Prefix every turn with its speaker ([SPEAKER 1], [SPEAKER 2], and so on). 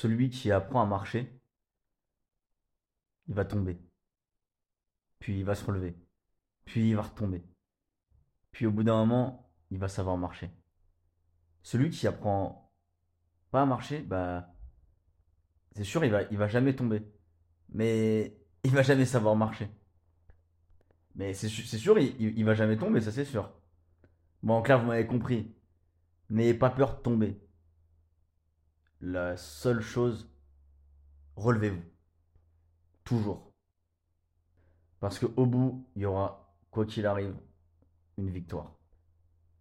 [SPEAKER 1] celui qui apprend à marcher, il va tomber. Puis il va se relever. Puis il va retomber. Puis au bout d'un moment, il va savoir marcher. Celui qui apprend pas à marcher, bah c'est sûr, il va, va jamais tomber. Mais il va jamais savoir marcher. Mais c'est sûr, il, va jamais tomber, ça c'est sûr. Bon, clair, vous m'avez compris. N'ayez pas peur de tomber. La seule chose, relevez-vous. Toujours. Parce qu'au bout, il y aura, quoi qu'il arrive, une victoire.